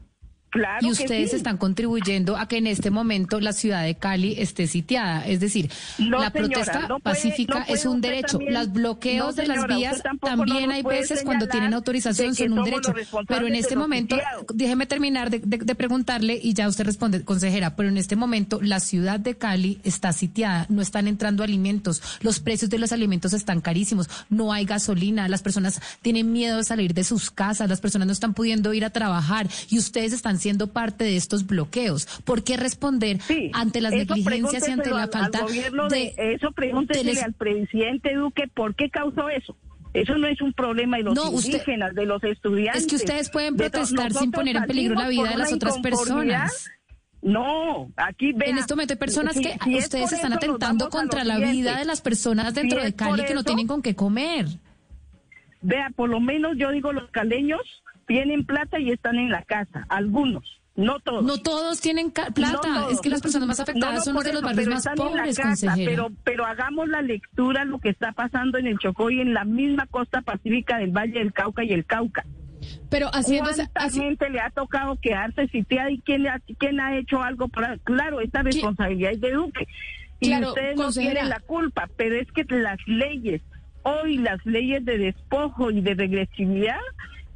y ustedes están contribuyendo a que en este momento la ciudad de Cali esté sitiada. Es decir, la protesta pacífica es un derecho. Los bloqueos de las vías también hay veces cuando tienen autorización son un derecho. Pero en este momento, déjeme terminar de, de, preguntarle y ya usted responde, consejera, pero en este momento la ciudad de Cali está sitiada, no están entrando alimentos, los precios de los alimentos están carísimos, no hay gasolina, las personas tienen miedo de salir de sus casas, las personas no están pudiendo ir a trabajar y ustedes están siendo parte de estos bloqueos. ¿Por qué responder ante las negligencias y ante la falta de, Eso pregúntesele al presidente Duque, ¿por qué causó eso? Eso no es un problema de los indígenas, de los estudiantes. Es que ustedes pueden protestar sin poner en peligro la vida de las otras personas. No, aquí En este momento hay personas que ustedes están atentando contra la vida de las personas dentro de Cali que no tienen con qué comer. Vea, por lo menos yo digo los caleños tienen plata y están en la casa, algunos. No todos. No todos tienen plata. No todos. es que las personas más No, afectadas no son por los de los barrios más pobres, casa, consejera. Pero, pero hagamos la lectura lo que está pasando en el Chocó y en la misma costa pacífica del Valle del Cauca y el Cauca. Pero haciendo esa- ¿Cuánta así- gente le ha tocado quedarse sitiada y quién, ha- quién ha hecho algo para... Claro, esta responsabilidad es de Duque. Y Claro, ustedes no consejera. tienen la culpa, pero es que las leyes, hoy las leyes de despojo y de regresividad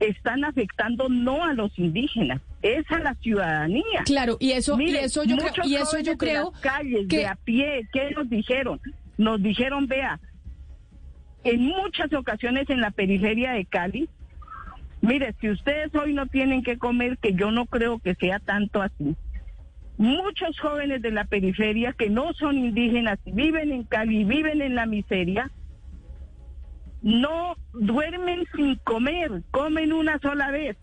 están afectando no a los indígenas, es a la ciudadanía. Claro, y eso, y eso yo creo, y eso yo de creo las calles que de a pie, ¿qué nos dijeron? Nos dijeron, vea, en muchas ocasiones en la periferia de Cali, mire, si ustedes hoy no tienen que comer, que yo no creo que sea tanto así. Muchos jóvenes de la periferia que no son indígenas, viven en Cali, viven en la miseria, no duermen sin comer, comen una sola vez.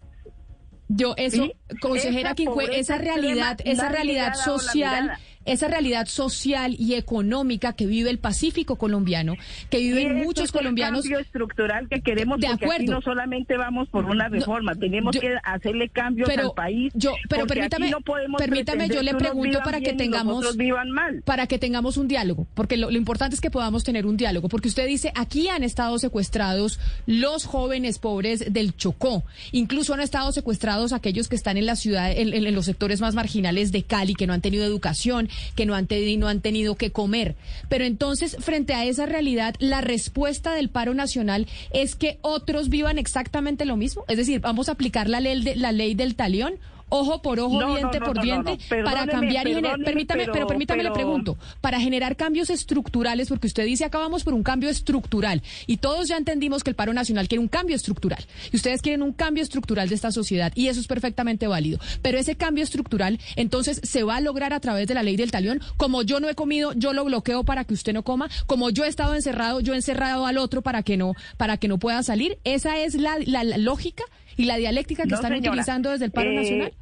Yo, eso, ¿Sí? consejera Esa Quincue, esa realidad, esa realidad social. Esa realidad social y económica que vive el Pacífico colombiano, que viven muchos es el colombianos. cambio estructural que queremos, De porque aquí acuerdo. no solamente vamos por una reforma, tenemos yo- que hacerle cambios pero al país. yo- pero permítame- no podemos permítame, yo le pregunto para que tengamos- otros vivan mal. para que tengamos un diálogo, porque lo, lo importante es que podamos tener un diálogo, porque usted dice, aquí han estado secuestrados los jóvenes pobres del Chocó, incluso han estado secuestrados aquellos que están en la ciudad, en, en- en los sectores más marginales de Cali, que no han tenido educación, que no han, teni- no han tenido que comer. Pero entonces, frente a esa realidad, la respuesta del paro nacional es que otros vivan exactamente lo mismo, es decir, vamos a aplicar la ley, de, la ley del talión. Ojo por ojo, No, diente no, por no, diente, para cambiar y generar. Permítame, pero, pero- permítame le pero- pregunto para generar cambios estructurales, porque usted dice acá vamos por un cambio estructural y todos ya entendimos que el paro nacional quiere un cambio estructural y ustedes quieren un cambio estructural de esta sociedad y eso es perfectamente válido. Pero ese cambio estructural entonces se va a lograr a través de la ley del talión. Como yo no he comido, yo lo bloqueo para que usted no coma. Como yo he estado encerrado, yo he encerrado al otro para que no, para que no pueda salir. Esa es la, la- la lógica y la dialéctica que No, están señora. utilizando desde el paro Eh, nacional.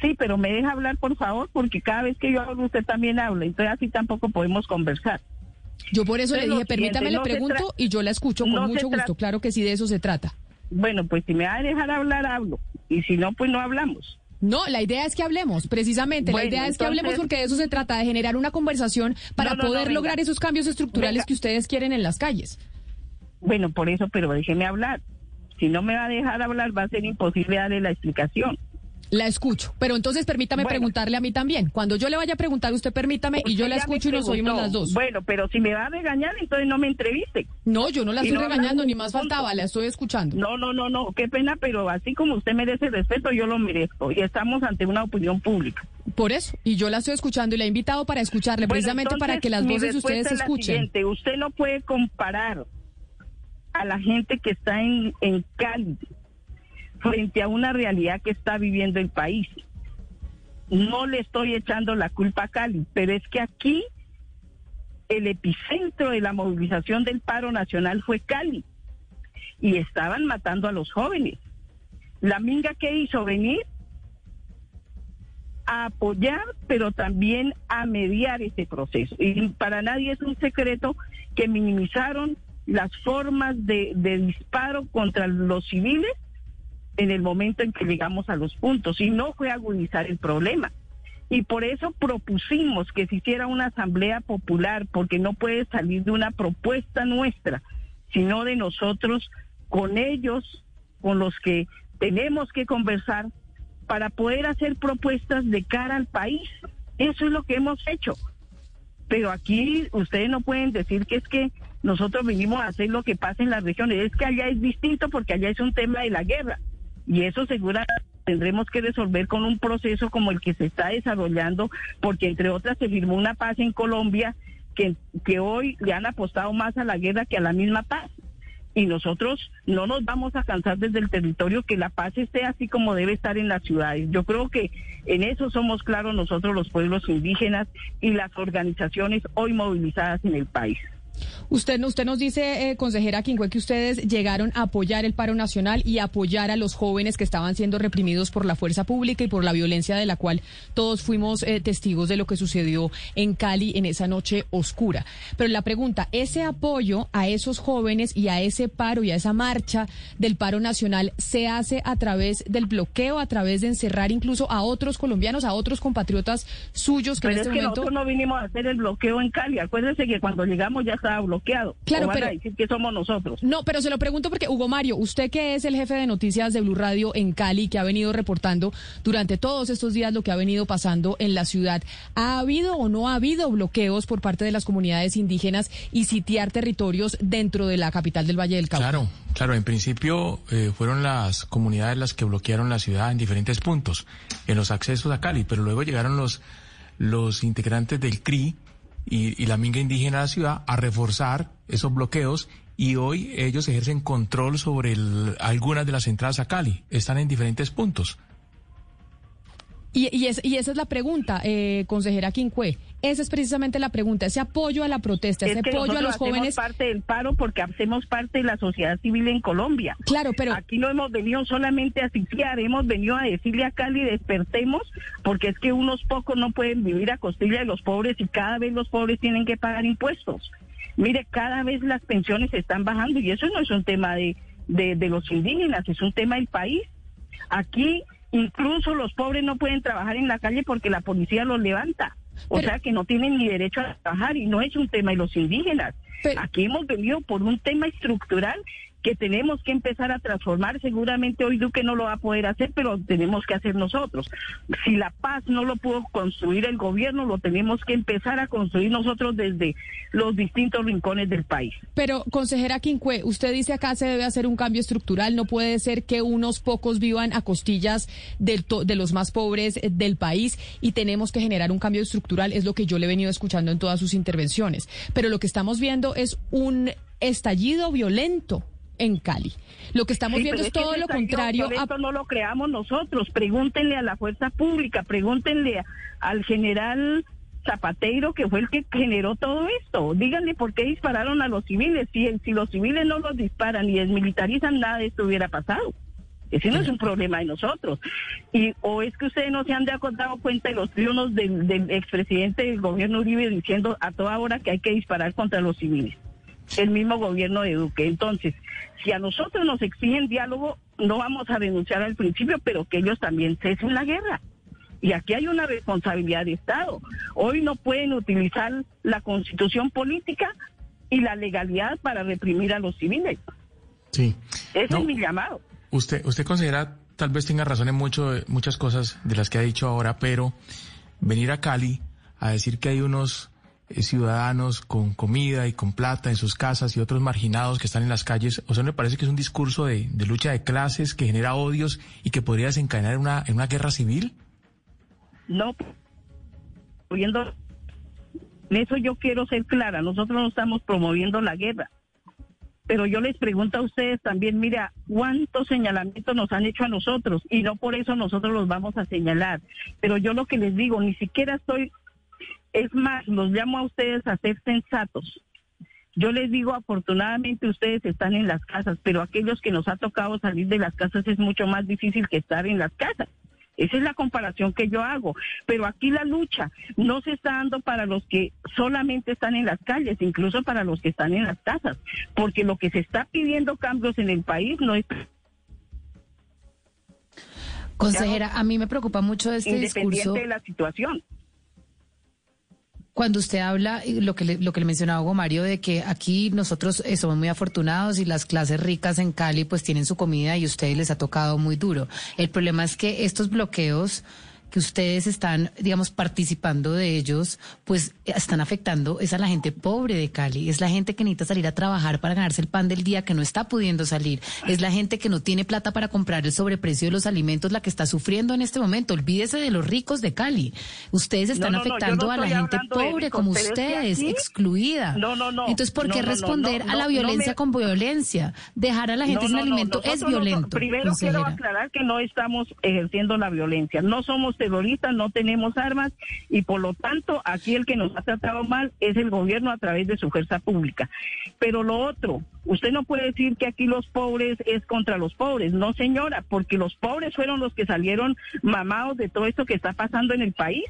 Sí, pero me deja hablar, por favor, porque cada vez que yo hablo, usted también habla. Entonces, así tampoco podemos conversar. Yo por eso es le dije, permítame, le pregunto y yo la escucho con no mucho gusto. Claro que sí, de eso se trata. Bueno, pues si me va a dejar hablar, hablo. Y si no, pues no hablamos. No, la idea es que hablemos, precisamente. la idea es que hablemos porque de eso se trata, de generar una conversación para no, poder venga. lograr esos cambios estructurales Venga. que ustedes quieren en las calles. Bueno, por eso, pero déjeme hablar. Si no me va a dejar hablar, va a ser imposible darle la explicación. La escucho. Pero entonces permítame Bueno. preguntarle a mí también. Cuando yo le vaya a preguntar, usted permítame y yo la escucho y nos oímos las dos. Bueno, pero si me va a regañar, entonces no me entreviste. No, yo no la estoy no regañando, ni más faltaba, la estoy escuchando. No, no, no, no, qué pena, pero así como usted merece respeto, yo lo merezco. Y estamos ante una opinión pública. Por eso, y yo la estoy escuchando y la he invitado para escucharle, Bueno, precisamente para que las voces de ustedes es la escuchen. siguiente, Usted no puede comparar a la gente que está en, en Cali frente a una realidad que está viviendo el país. No le estoy echando la culpa a Cali, pero es que aquí el epicentro de la movilización del paro nacional fue Cali y estaban matando a los jóvenes. La minga que hizo venir a apoyar, pero también a mediar ese proceso. Y para nadie es un secreto que minimizaron las formas de, de disparo contra los civiles en el momento en que llegamos a los puntos y no fue agudizar el problema. Y por eso propusimos que se hiciera una asamblea popular, porque no puede salir de una propuesta nuestra, sino de nosotros con ellos, con los que tenemos que conversar para poder hacer propuestas de cara al país. Eso es lo que hemos hecho. Pero aquí ustedes no pueden decir que es que nosotros vinimos a hacer lo que pasa en las regiones. Es que allá es distinto porque allá es un tema de la guerra. Y eso seguramente tendremos que resolver con un proceso como el que se está desarrollando, porque entre otras se firmó una paz en Colombia que, que hoy le han apostado más a la guerra que a la misma paz. Y nosotros no nos vamos a cansar desde el territorio que la paz esté así como debe estar en las ciudades. Yo creo que en eso somos claros nosotros los pueblos indígenas y las organizaciones hoy movilizadas en el país. Usted, usted nos dice, eh, consejera Quincue, que ustedes llegaron a apoyar el paro nacional y apoyar a los jóvenes que estaban siendo reprimidos por la fuerza pública y por la violencia de la cual todos fuimos eh, testigos de lo que sucedió en Cali en esa noche oscura. Pero la pregunta, ¿ese apoyo a esos jóvenes y a ese paro y a esa marcha del paro nacional se hace a través del bloqueo, a través de encerrar incluso a otros colombianos, a otros compatriotas suyos que Pero en es este que momento... nosotros no vinimos a hacer el bloqueo en Cali. Acuérdense que cuando llegamos ya estaba bloqueado. Claro, ¿O van pero- a decir que somos nosotros. No, pero se lo pregunto porque, Hugo Mario, usted que es el jefe de noticias de Blue Radio en Cali, que ha venido reportando durante todos estos días lo que ha venido pasando en la ciudad, ¿ha habido o no ha habido bloqueos por parte de las comunidades indígenas y sitiar territorios dentro de la capital del Valle del Cauca? Claro, claro. En principio eh, fueron las comunidades las que bloquearon la ciudad en diferentes puntos, en los accesos a Cali, pero luego llegaron los, los integrantes del CRI y, y la minga indígena a la ciudad a reforzar esos bloqueos y hoy ellos ejercen control sobre algunas de las entradas a Cali. Están en diferentes puntos. Y, y, es- y esa es la pregunta, eh, consejera Quincue. Esa es precisamente la pregunta, ese apoyo a la protesta, Es ese que apoyo a los hacemos jóvenes. parte del paro porque hacemos parte de la sociedad civil en Colombia. Claro, pero Aquí no hemos venido solamente a asfixiar, hemos venido a decirle a Cali despertemos, porque es que unos pocos no pueden vivir a costilla de los pobres y cada vez los pobres tienen que pagar impuestos. Mire, cada vez las pensiones están bajando y eso no es un tema de, de, de los indígenas, es un tema del país. Aquí incluso los pobres no pueden trabajar en la calle porque la policía los levanta. O Pero- sea que no tienen ni derecho a trabajar y no es un tema de los indígenas. Pero- Aquí hemos venido por un tema estructural que tenemos que empezar a transformar. Seguramente hoy Duque no lo va a poder hacer, pero tenemos que hacer nosotros. Si la paz no lo pudo construir el gobierno, lo tenemos que empezar a construir nosotros desde los distintos rincones del país. Pero, consejera Quincue, usted dice acá se debe hacer un cambio estructural. No puede ser que unos pocos vivan a costillas del to- de los más pobres eh, del país y tenemos que generar un cambio estructural. Es lo que yo le he venido escuchando en todas sus intervenciones. Pero lo que estamos viendo es un estallido violento en Cali. Lo que estamos Sí, viendo es que todo lo contrario a violento no lo creamos nosotros. Pregúntenle a la fuerza pública, pregúntenle a- al general Zapateiro, que fue el que generó todo esto. Díganle por qué dispararon a los civiles. Si, si los civiles no los disparan y desmilitarizan, nada de esto hubiera pasado. Ese no es un problema de nosotros. Y o es que ustedes no se han dado cuenta de los triunfos del, del expresidente del gobierno Uribe diciendo a toda hora que hay que disparar contra los civiles. El mismo gobierno de Duque. Entonces, si a nosotros nos exigen diálogo, no vamos a renunciar al principio, pero que ellos también cesen la guerra. Y aquí hay una responsabilidad de Estado. Hoy no pueden utilizar la constitución política y la legalidad para reprimir a los civiles. Sí. Ese No. es mi llamado. Usted, usted considera, tal vez tenga razón en mucho, muchas cosas de las que ha dicho ahora, pero venir a Cali a decir que hay unos ciudadanos con comida y con plata en sus casas y otros marginados que están en las calles, o sea, me parece que es un discurso de, lucha de clases que genera odios y que podría desencadenar en una, en una guerra civil. No, promoviendo, en eso yo quiero ser clara, nosotros no estamos promoviendo la guerra. Pero yo les pregunto a ustedes también, mira, ¿cuántos señalamientos nos han hecho a nosotros? Y no por eso nosotros los vamos a señalar. Pero yo lo que les digo, ni siquiera estoy, es más, los llamo a ustedes a ser sensatos. Yo les digo, afortunadamente ustedes están en las casas, pero aquellos que nos ha tocado salir de las casas es mucho más difícil que estar en las casas. Esa es la comparación que yo hago. Pero aquí la lucha no se está dando para los que solamente están en las calles, incluso para los que están en las casas. Porque lo que se está pidiendo cambios en el país no es Consejera, a mí me preocupa mucho este independiente discurso de la situación. Cuando usted habla, lo que le, lo que le mencionaba Hugo Mario, de que aquí nosotros eh, somos muy afortunados y las clases ricas en Cali pues tienen su comida y a ustedes les ha tocado muy duro. El problema es que estos bloqueos que ustedes están, digamos, participando de ellos, pues están afectando es a la gente pobre de Cali, es la gente que necesita salir a trabajar para ganarse el pan del día, que no está pudiendo salir, es la gente que no tiene plata para comprar el sobreprecio de los alimentos, la que está sufriendo en este momento. Olvídese de los ricos de Cali. Ustedes están No, no, afectando no a la gente pobre ricos, como ustedes, aquí- excluida. No, no, no. Entonces, ¿por qué responder a la violencia me- con violencia? Dejar a la gente sin alimento es violento. primero consejera. quiero aclarar que no estamos ejerciendo la violencia. No somos terroristas, no tenemos armas y por lo tanto aquí el que nos ha tratado mal es el gobierno a través de su fuerza pública. Pero lo otro, usted no puede decir que aquí los pobres es contra los pobres, no señora, porque los pobres fueron los que salieron mamados de todo esto que está pasando en el país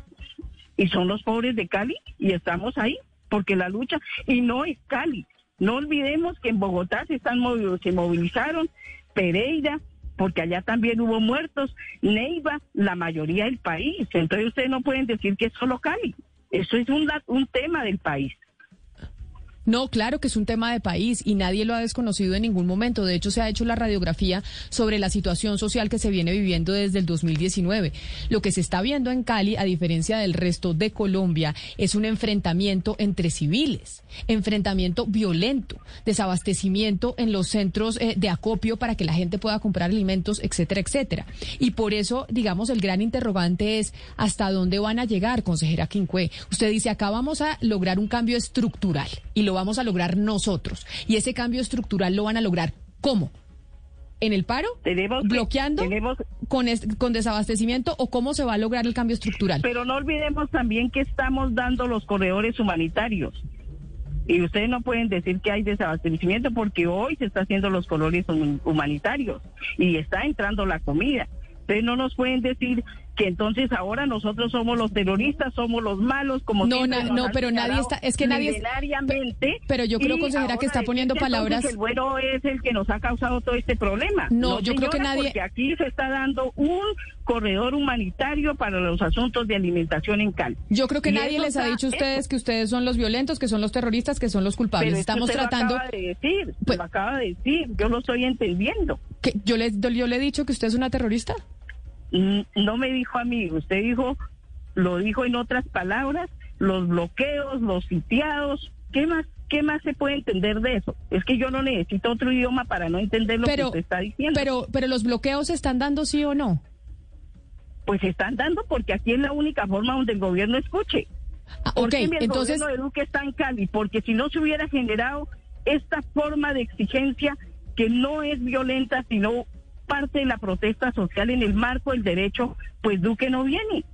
y son los pobres de Cali y estamos ahí porque la lucha y no es Cali. No olvidemos que en Bogotá se están se movilizaron Pereira, porque allá también hubo muertos, Neiva, la mayoría del país. Entonces ustedes no pueden decir que es solo Cali. Eso es un, un tema del país. No, claro que es un tema de país y nadie lo ha desconocido en ningún momento. De hecho, se ha hecho la radiografía sobre la situación social que se viene viviendo desde el 2019. Lo que se está viendo en Cali, a diferencia del resto de Colombia, es un enfrentamiento entre civiles, enfrentamiento violento, desabastecimiento en los centros eh, de acopio para que la gente pueda comprar alimentos, etcétera, etcétera. Y por eso, digamos, el gran interrogante es hasta dónde van a llegar, consejera Quincue. Usted dice, acá vamos a lograr un cambio estructural y lo vamos a lograr nosotros. Y ese cambio estructural lo van a lograr ¿cómo? ¿En el paro? Tenemos que- ¿Bloqueando? tenemos- Con, es- ¿Con desabastecimiento? ¿O cómo se va a lograr el cambio estructural? Pero no olvidemos también que estamos dando los corredores humanitarios. Y ustedes no pueden decir que hay desabastecimiento porque hoy se está haciendo los corredores hum- humanitarios y está entrando la comida. Ustedes no nos pueden decir que entonces ahora nosotros somos los terroristas, somos los malos, como No, na- no, pero nadie está- es que nadie es- milenariamente. pero yo creo, consejera, que está poniendo palabras- El bueno es el que nos ha causado todo este problema. No, yo creo que nadie- porque aquí se está dando un corredor humanitario para los asuntos de alimentación en Cali. Yo creo que Y nadie les ha dicho a ustedes que ustedes son los violentos, que son los terroristas, que son los culpables. Pero Estamos usted tratando... Lo acaba de decir, Pues- lo acaba de decir, yo lo estoy entendiendo. que yo, le, yo le he dicho que usted es una terrorista. No me dijo a mí, usted dijo, lo dijo en otras palabras, los bloqueos, los sitiados, ¿qué más? ¿Qué más se puede entender de eso? Es que yo no necesito otro idioma para no entender lo que usted está diciendo. pero, pero los bloqueos se están dando sí o no. pues se están dando porque aquí es la única forma donde el gobierno escuche. Ah, ¿Por ok, qué el entonces, gobierno de Duque está en Cali? Porque si no se hubiera generado esta forma de exigencia que no es violenta, sino parte de la protesta social en el marco del derecho, pues Duque no viene.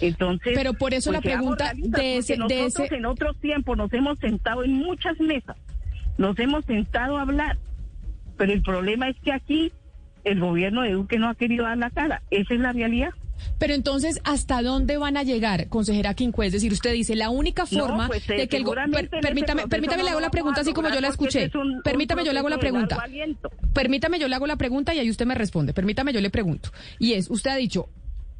Entonces, Pero por eso pues la pregunta de ese- de ese- en otros tiempos nos hemos sentado en muchas mesas, nos hemos sentado a hablar, pero el problema es que aquí el gobierno de Duque no ha querido dar la cara. Esa es la realidad. Pero entonces, ¿hasta dónde van a llegar, consejera Quincue? Es decir, usted dice, la única No, forma pues, eh, de que el... go- seguramente per- en ese permítame, permítame, no le hago la pregunta así como yo la escuché. este es un- un permítame, yo le hago la pregunta. Permítame, yo le hago la pregunta y ahí usted me responde. Permítame, yo le pregunto. Y es, usted ha dicho,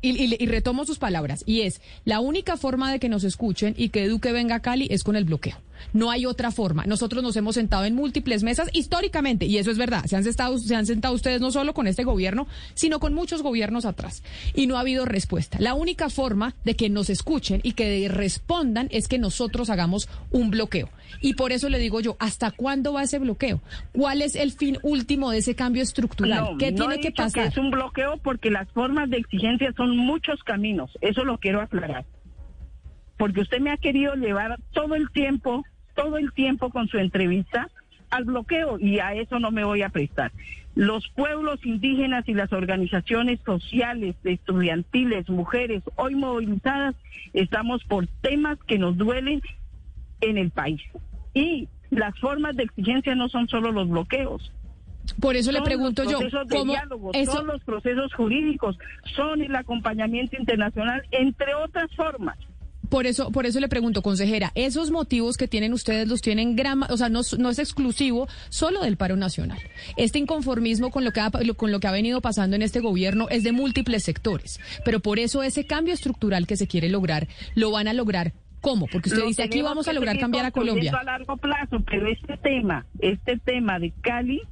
y, y- y retomo sus palabras, y es, la única forma de que nos escuchen y que Duque venga a Cali es con el bloqueo. No hay otra forma. Nosotros nos hemos sentado en múltiples mesas históricamente, y eso es verdad. Se han, sentado, se han sentado ustedes no solo con este gobierno, sino con muchos gobiernos atrás. Y no ha habido respuesta. La única forma de que nos escuchen y que respondan es que nosotros hagamos un bloqueo. Y por eso le digo yo, ¿hasta cuándo va ese bloqueo? ¿Cuál es el fin último de ese cambio estructural? No, ¿Qué no tiene he que pasar? es un bloqueo porque las formas de exigencia son muchos caminos. Eso lo quiero aclarar. Porque usted me ha querido llevar todo el tiempo, todo el tiempo con su entrevista al bloqueo y a eso no me voy a prestar. Los pueblos indígenas y las organizaciones sociales, estudiantiles, mujeres, hoy movilizadas, estamos por temas que nos duelen en el país. Y las formas de exigencia no son solo los bloqueos. Por eso le Son pregunto los yo, procesos de ¿cómo diálogo, eso? son los procesos jurídicos, son el acompañamiento internacional, entre otras formas. Por eso, por eso le pregunto, consejera, esos motivos que tienen ustedes los tienen gran, o sea, no, no es exclusivo solo del paro nacional. Este inconformismo con lo que ha, con lo que ha venido pasando en este gobierno es de múltiples sectores, pero por eso ese cambio estructural que se quiere lograr lo van a lograr. ¿Cómo? Porque usted Lo dice aquí vamos a lograr cambiar a Colombia. a largo plazo, pero este tema, este tema de Cali,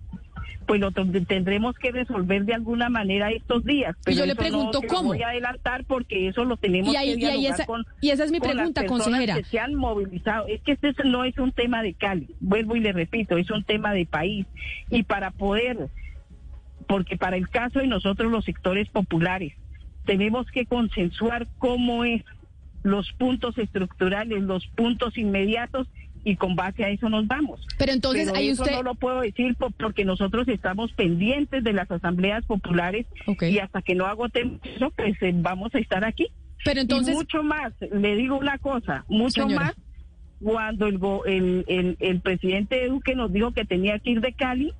pues lo tendremos que resolver de alguna manera estos días. Pero yo le no pregunto lo cómo. voy a adelantar porque eso lo tenemos Y ahí- que y dialogar esa- con, y esa es mi con las consejera. que se han movilizado. Es que este no es un tema de Cali, vuelvo y le repito, es un tema de país. Y para poder, porque para el caso de nosotros los sectores populares, tenemos que consensuar cómo es los puntos estructurales, los puntos inmediatos y con base a eso nos vamos. Pero entonces Pero ahí eso usted... no lo puedo decir po- porque nosotros estamos pendientes de las asambleas populares Ok. y hasta que no agotemos eso, pues eh, vamos a estar aquí. Pero entonces... Y mucho más, le digo una cosa, mucho Señora. más cuando el, el, el, el presidente Duque nos dijo que tenía que ir de Cali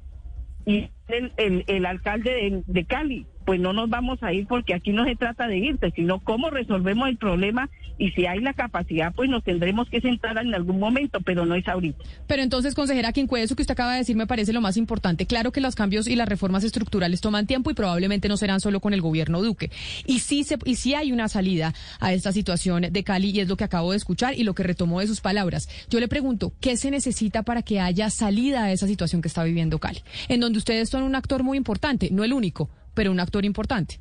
y el, el, el alcalde de, de Cali, pues no nos vamos a ir porque aquí no se trata de irte, sino cómo resolvemos el problema y si hay la capacidad, pues nos tendremos que sentar en algún momento, pero no es ahorita. Pero entonces, consejera Quincue, eso que usted acaba de decir me parece lo más importante. Claro que los cambios y las reformas estructurales toman tiempo y probablemente no serán solo con el gobierno Duque. Y sí, se, y sí hay una salida a esta situación de Cali y es lo que acabo de escuchar y lo que retomó de sus palabras. Yo le pregunto, ¿qué se necesita para que haya salida a esa situación que está viviendo Cali? En donde ustedes son un actor muy importante, no el único, pero un actor importante.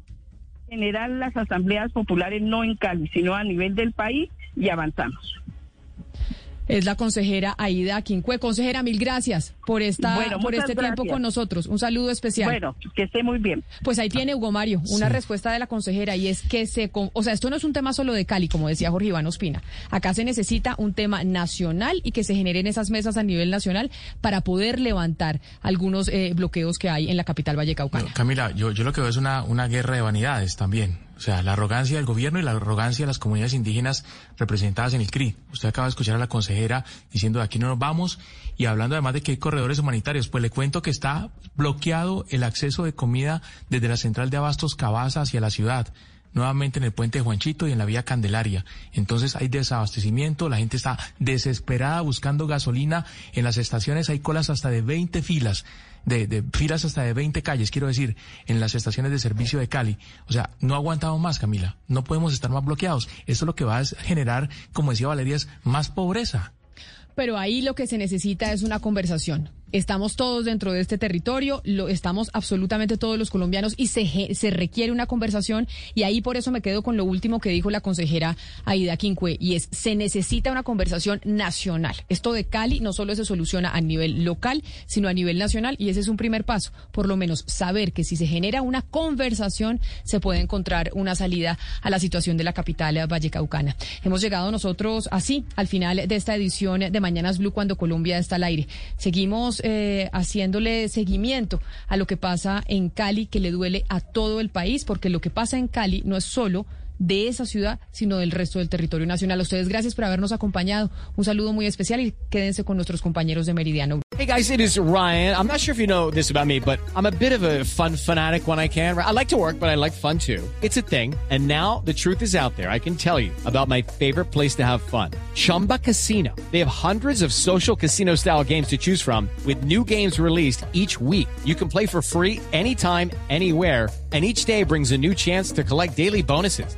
Generar las asambleas populares no en Cali, sino a nivel del país y avanzamos. Es la consejera Aida Quincue. Consejera, mil gracias por esta, Bueno, por este tiempo con nosotros. Un saludo especial. Bueno, que esté muy bien. Pues ahí tiene Hugo Mario, una Sí. respuesta de la consejera y es que se, con- o sea, esto no es un tema solo de Cali, como decía Jorge Iván Ospina. Acá se necesita un tema nacional y que se generen esas mesas a nivel nacional para poder levantar algunos eh, bloqueos que hay en la capital vallecaucana. No, Camila, yo, yo lo que veo es una, una guerra de vanidades también. O sea, la arrogancia del gobierno y la arrogancia de las comunidades indígenas representadas en el CRI. Usted acaba de escuchar a la consejera diciendo de aquí no nos vamos y hablando además de que hay corredores humanitarios. Pues le cuento que está bloqueado el acceso de comida desde la central de abastos Cabaza hacia la ciudad nuevamente en el puente Juanchito y en la vía Candelaria. Entonces hay desabastecimiento, la gente está desesperada buscando gasolina. En las estaciones hay colas hasta de 20 filas, de, de filas hasta de 20 calles, quiero decir, en las estaciones de servicio de Cali. O sea, no aguantamos más, Camila. No podemos estar más bloqueados. Esto lo que va a generar, como decía Valeria, es más pobreza. Pero ahí lo que se necesita es una conversación. Estamos todos dentro de este territorio, lo estamos absolutamente todos los colombianos y se, se requiere una conversación y ahí por eso me quedo con lo último que dijo la consejera Aida Quincue y es se necesita una conversación nacional. Esto de Cali no solo se soluciona a nivel local, sino a nivel nacional y ese es un primer paso. Por lo menos saber que si se genera una conversación se puede encontrar una salida a la situación de la capital vallecaucana. Hemos llegado nosotros así al final de esta edición de Mañanas Blue cuando Colombia está al aire. Seguimos eh, haciéndole seguimiento a lo que pasa en Cali, que le duele a todo el país, porque lo que pasa en Cali no es solo de esa ciudad, sino del resto del territorio nacional. Ustedes gracias por habernos acompañado. Un saludo muy especial y quédense con nuestros compañeros de Meridiano. Hey guys, it is Ryan. I'm not sure if you know this about me, but I'm a bit of a fun fanatic when I can. I like to work, but I like fun too. It's a thing. And now the truth is out there. I can tell you about my favorite place to have fun. Chumba Casino. They have hundreds of social casino style games to choose from with new games released each week. You can play for free anytime, anywhere. And each day brings a new chance to collect daily bonuses.